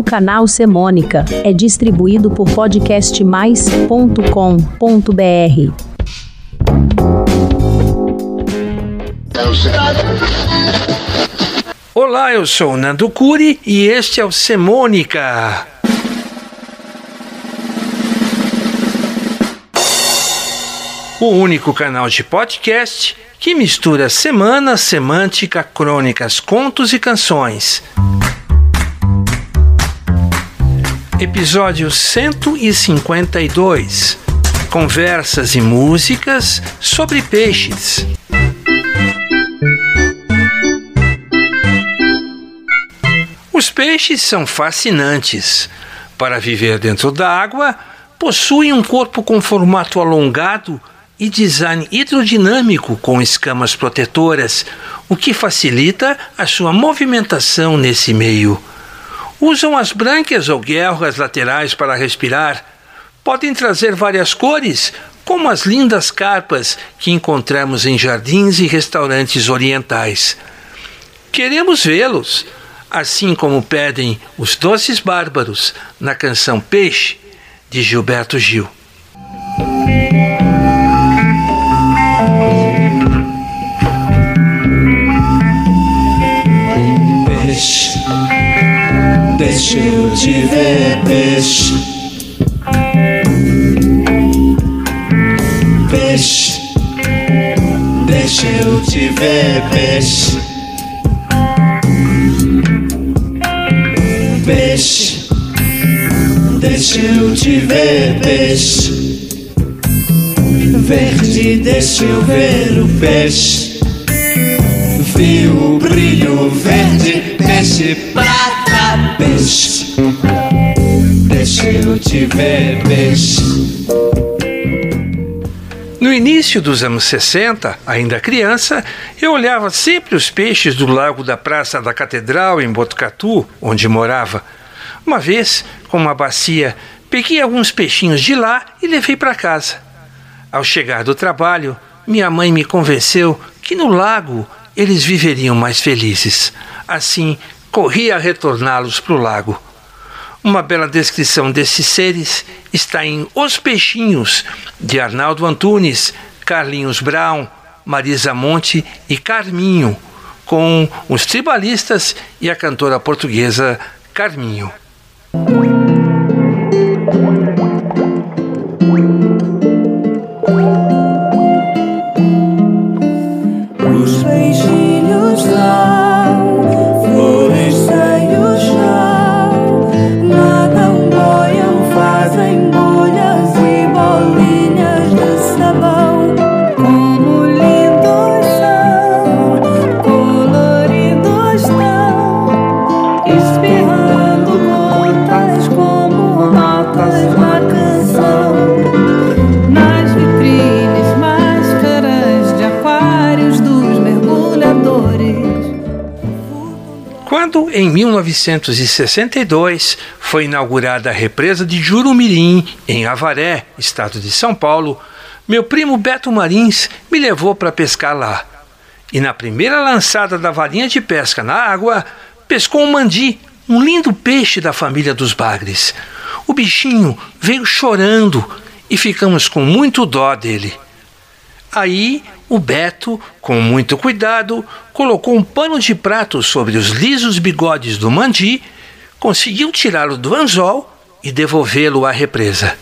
O canal Semônica é distribuído por podcastmais.com.br. Olá, eu sou o Nando Curi e este é o Semônica. O único canal de podcast que mistura semana, semântica, crônicas, contos e canções. Episódio 152 Conversas e músicas sobre peixes. Os peixes são fascinantes. Para viver dentro da água, possuem um corpo com formato alongado e design hidrodinâmico com escamas protetoras, o que facilita a sua movimentação nesse meio. Usam as brânquias ou guelras laterais para respirar. Podem trazer várias cores, como as lindas carpas que encontramos em jardins e restaurantes orientais. Queremos vê-los assim como pedem os doces bárbaros na canção Peixe de Gilberto Gil. Deixa eu te ver, peixe. Peixe, deixa eu te ver, peixe. peixe. Deixa eu te ver, peixe. Verde, deixa eu ver o peixe. Vi o brilho verde, peixe prata, peixe. Deixa eu te ver. No início dos anos 60, ainda criança, eu olhava sempre os peixes do lago da Praça da Catedral, em Botucatu, onde morava. Uma vez, com uma bacia, peguei alguns peixinhos de lá e levei para casa. Ao chegar do trabalho, minha mãe me convenceu que no lago eles viveriam mais felizes. Assim, corri a retorná-los para o lago. Uma bela descrição desses seres está em Os Peixinhos, de Arnaldo Antunes, Carlinhos Brown, Marisa Monte e Carminho, com os tribalistas e a cantora portuguesa Carminho. 1962, foi inaugurada a represa de Jurumirim, em Avaré, estado de São Paulo, meu primo Beto Marins me levou para pescar lá. E na primeira lançada da varinha de pesca na água, pescou um mandi, um lindo peixe da família dos bagres. O bichinho veio chorando e ficamos com muito dó dele. Aí o Beto, com muito cuidado, colocou um pano de prato sobre os lisos bigodes do mandi, conseguiu tirá-lo do anzol e devolvê-lo à represa.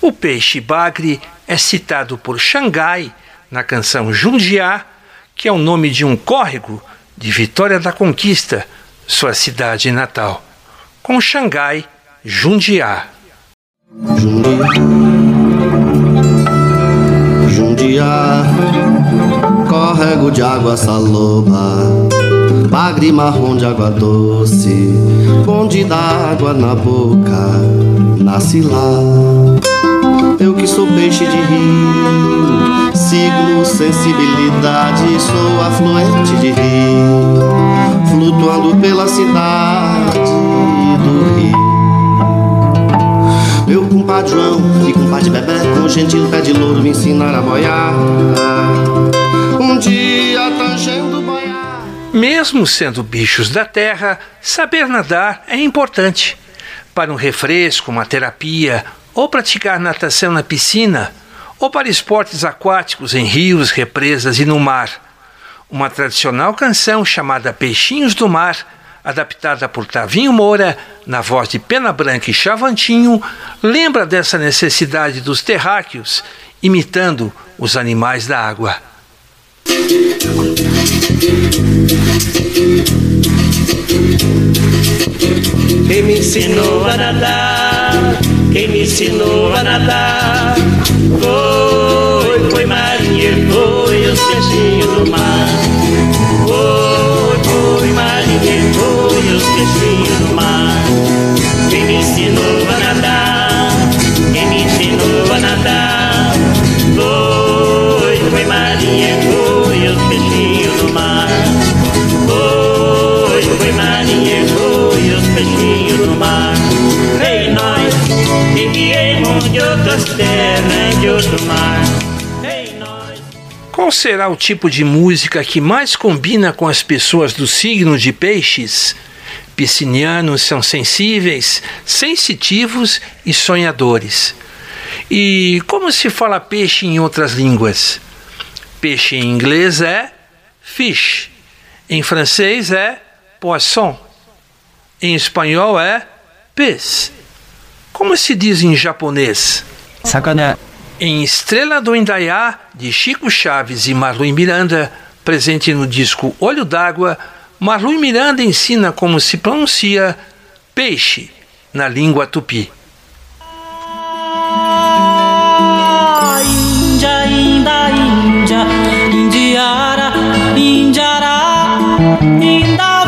O peixe bagre é citado por Xangai na canção Jundiá, que é o nome de um córrego de Vitória da Conquista, sua cidade natal. Com Xangai, Jundiá. Jundiá. Jundiá, córrego de água saloba, bagre marrom de água doce, bonde d'água na boca, nasce lá. Eu que sou peixe de rio, signo sensibilidade, sou afluente de rio, flutuando pela cidade do rio. Compadre João e compadre Bebé Com gentil pé de louro me ensinaram a boiar Um dia tangendo boiar Mesmo sendo bichos da terra, saber nadar é importante. Para um refresco, uma terapia, ou praticar natação na piscina, ou para esportes aquáticos em rios, represas e no mar. Uma tradicional canção chamada Peixinhos do Mar, adaptada por Tavinho Moura, na voz de Pena Branca e Chavantinho, lembra dessa necessidade dos terráqueos, imitando os animais da água. Quem me ensinou a nadar, quem me ensinou a nadar Foi, Qual será o tipo de música que mais combina com as pessoas do signo de Peixes? Piscinianos são sensíveis, sensitivos e sonhadores. E como se fala peixe em outras línguas? Peixe em inglês é fish, em francês é poisson, em espanhol é pez. Como se diz em japonês? 魚 Em Estrela do Indaiá, de Chico Chaves e Marlui Miranda, presente no disco Olho d'Água, Marlui Miranda ensina como se pronuncia peixe na língua tupi. Indiara, Indiará, Inda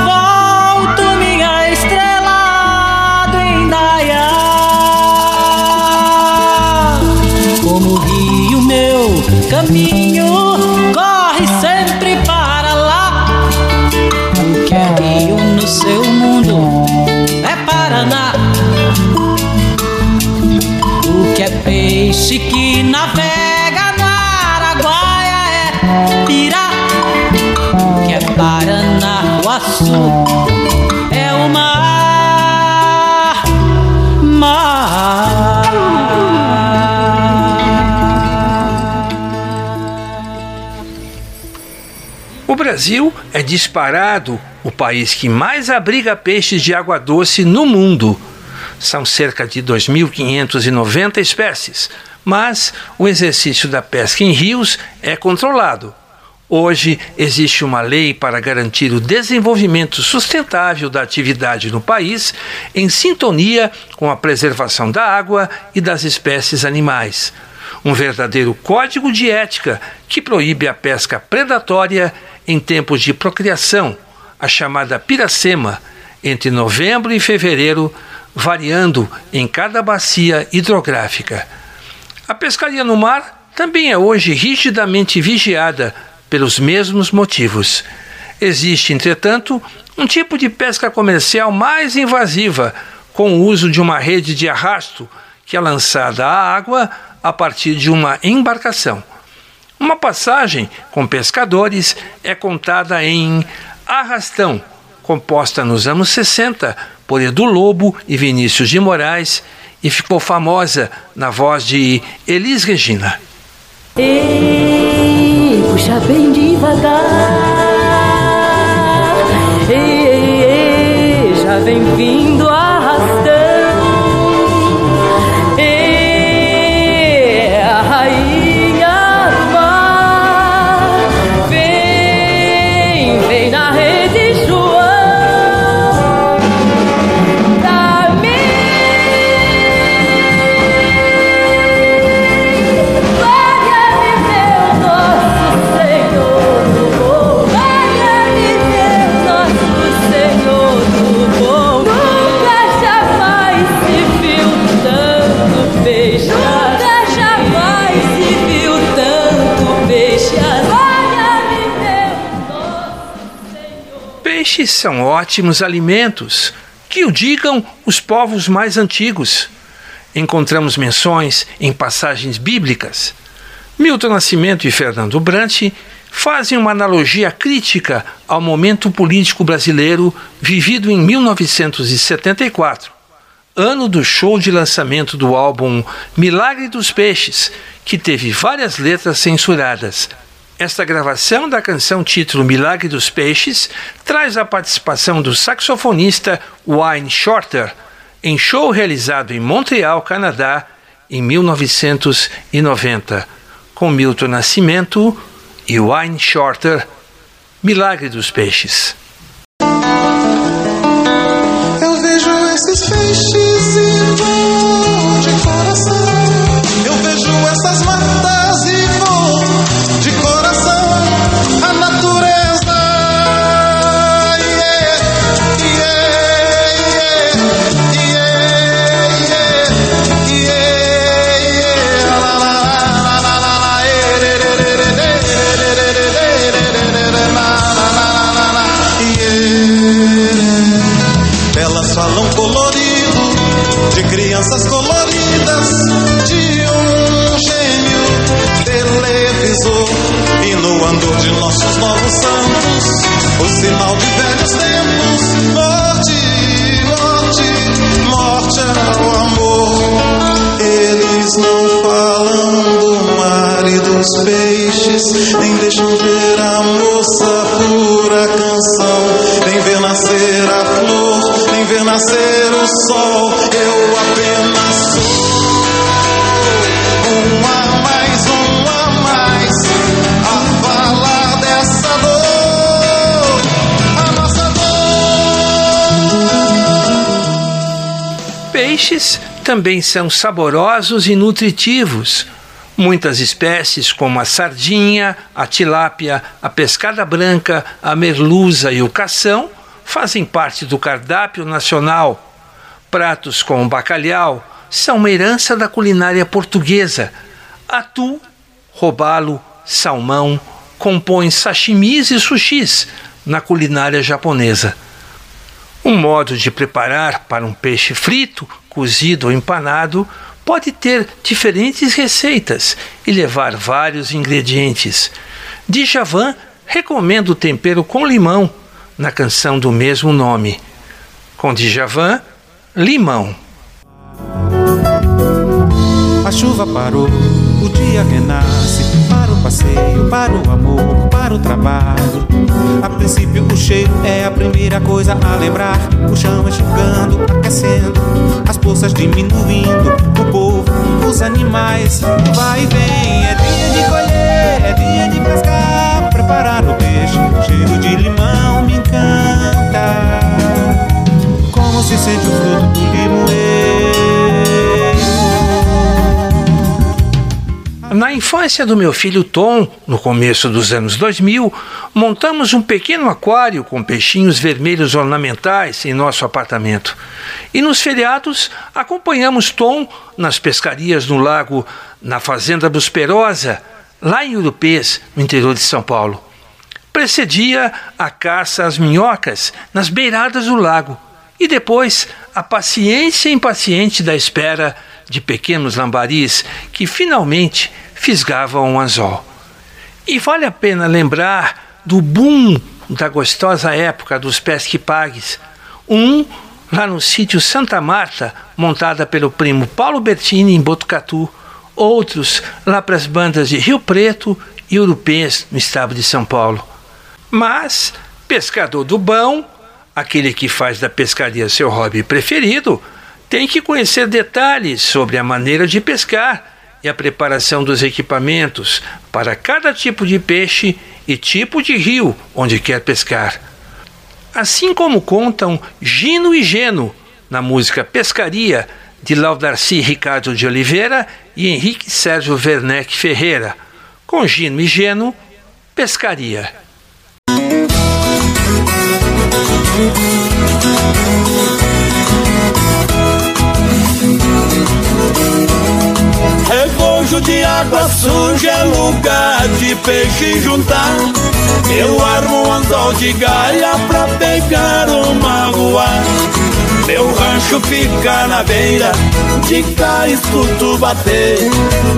meu O Brasil é disparado o país que mais abriga peixes de água doce no mundo. São cerca de 2.590 espécies, mas o exercício da pesca em rios é controlado. Hoje existe uma lei para garantir o desenvolvimento sustentável da atividade no país, em sintonia com a preservação da água e das espécies animais. Um verdadeiro código de ética que proíbe a pesca predatória em tempos de procriação, a chamada piracema, entre novembro e fevereiro, variando em cada bacia hidrográfica. A pescaria no mar também é hoje rigidamente vigiada pelos mesmos motivos. Existe, entretanto, um tipo de pesca comercial mais invasiva, com o uso de uma rede de arrasto que é lançada à água a partir de uma embarcação. Uma passagem com pescadores é contada em Arrastão, composta nos anos 60 por Edu Lobo e Vinícius de Moraes e ficou famosa na voz de Elis Regina. Ei, puxa bem devagar. Ei, ei, ei, já vem vindo arrastão. Peixes são ótimos alimentos, que o digam os povos mais antigos. Encontramos menções em passagens bíblicas. Milton Nascimento e Fernando Brant fazem uma analogia crítica ao momento político brasileiro vivido em 1974, ano do show de lançamento do álbum Milagre dos Peixes, que teve várias letras censuradas. Esta gravação da canção título Milagre dos Peixes traz a participação do saxofonista Wayne Shorter em show realizado em Montreal, Canadá, em 1990, com Milton Nascimento e Wine Shorter, Milagre dos Peixes. Eu vejo esses peixes e vou de coração. Eu vejo essas peixes, nem deixam ver a moça pura canção, nem ver nascer a flor, nem ver nascer o sol. Eu apenas sou um a mais, um a mais, a falar dessa dor, a nossa dor. Peixes também são saborosos e nutritivos. Muitas espécies, como a sardinha, a tilápia, a pescada branca, a merluza e o cação, fazem parte do cardápio nacional. Pratos como bacalhau são uma herança da culinária portuguesa. Atu, robalo, salmão compõem sashimis e sushis na culinária japonesa. Um modo de preparar para um peixe frito, cozido ou empanado pode ter diferentes receitas e levar vários ingredientes. Djavan recomenda o tempero com limão na canção do mesmo nome. Com Djavan, limão. A chuva parou, o dia renasce. Para o passeio, para o amor, para o trabalho. A princípio, o cheiro é a primeira coisa a lembrar. O chão enxugando, aquecendo, as poças diminuindo. Os animais, vai e vem. É dia de colher, é dia de pescar. Preparar o peixe, cheiro de limão me encanta. Como se sente o fruto do limoeiro. Na infância do meu filho Tom, no começo dos anos 2000, montamos um pequeno aquário com peixinhos vermelhos ornamentais em nosso apartamento. E nos feriados acompanhamos Tom nas pescarias no lago, na Fazenda Busperosa, lá em Urupês, no interior de São Paulo. Precedia a caça às minhocas nas beiradas do lago e depois a paciência impaciente da espera de pequenos lambaris que finalmente fisgavam um anzol. E vale a pena lembrar do boom da gostosa época dos pesque-pagues. Um lá no sítio Santa Marta, montada pelo primo Paulo Bertini em Botucatu. Outros lá para as bandas de Rio Preto e Urupês, no estado de São Paulo. Mas, pescador do bão, aquele que faz da pescaria seu hobby preferido, tem que conhecer detalhes sobre a maneira de pescar e a preparação dos equipamentos para cada tipo de peixe e tipo de rio onde quer pescar. Assim como contam Gino e Geno na música Pescaria de Laudarci Ricardo de Oliveira e Henrique Sérgio Werneck Ferreira. Com Gino e Geno, Pescaria. Regojo de água suja é lugar de peixe juntar. Eu armo um anzol de galha pra pegar uma rua. Meu rancho fica na beira, de cá escuto bater.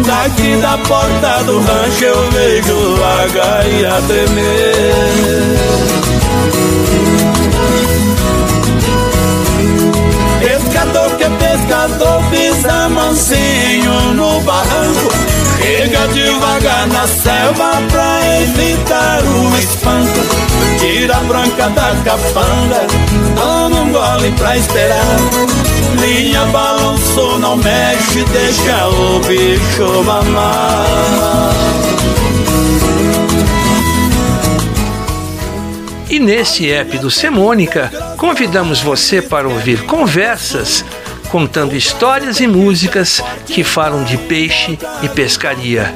Daqui da porta do rancho eu vejo a gaia tremer. Pescador pisa mansinho no barranco. Chega devagar na selva pra evitar o espanto Tira a branca da capanga, toma um gole pra esperar. Linha balançou, não mexe, deixa o bicho mamar. E neste app do Semônica, convidamos você para ouvir conversas contando histórias e músicas que falam de peixe e pescaria.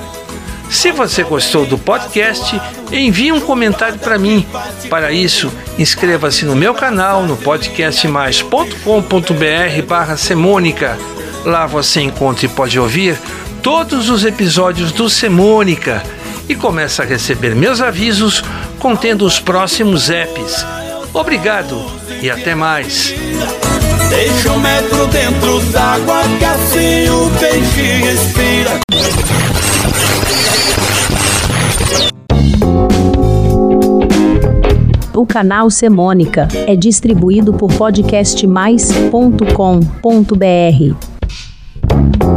Se você gostou do podcast, envie um comentário para mim. Para isso, inscreva-se no meu canal no podcastmais.com.br barra Semônica. Lá você encontra e pode ouvir todos os episódios do Semônica e começa a receber meus avisos contendo os próximos apps. Obrigado e até mais. Deixa um metro dentro d'água que assim o peixe respira. O canal Semônica é distribuído por podcastmais.com.br.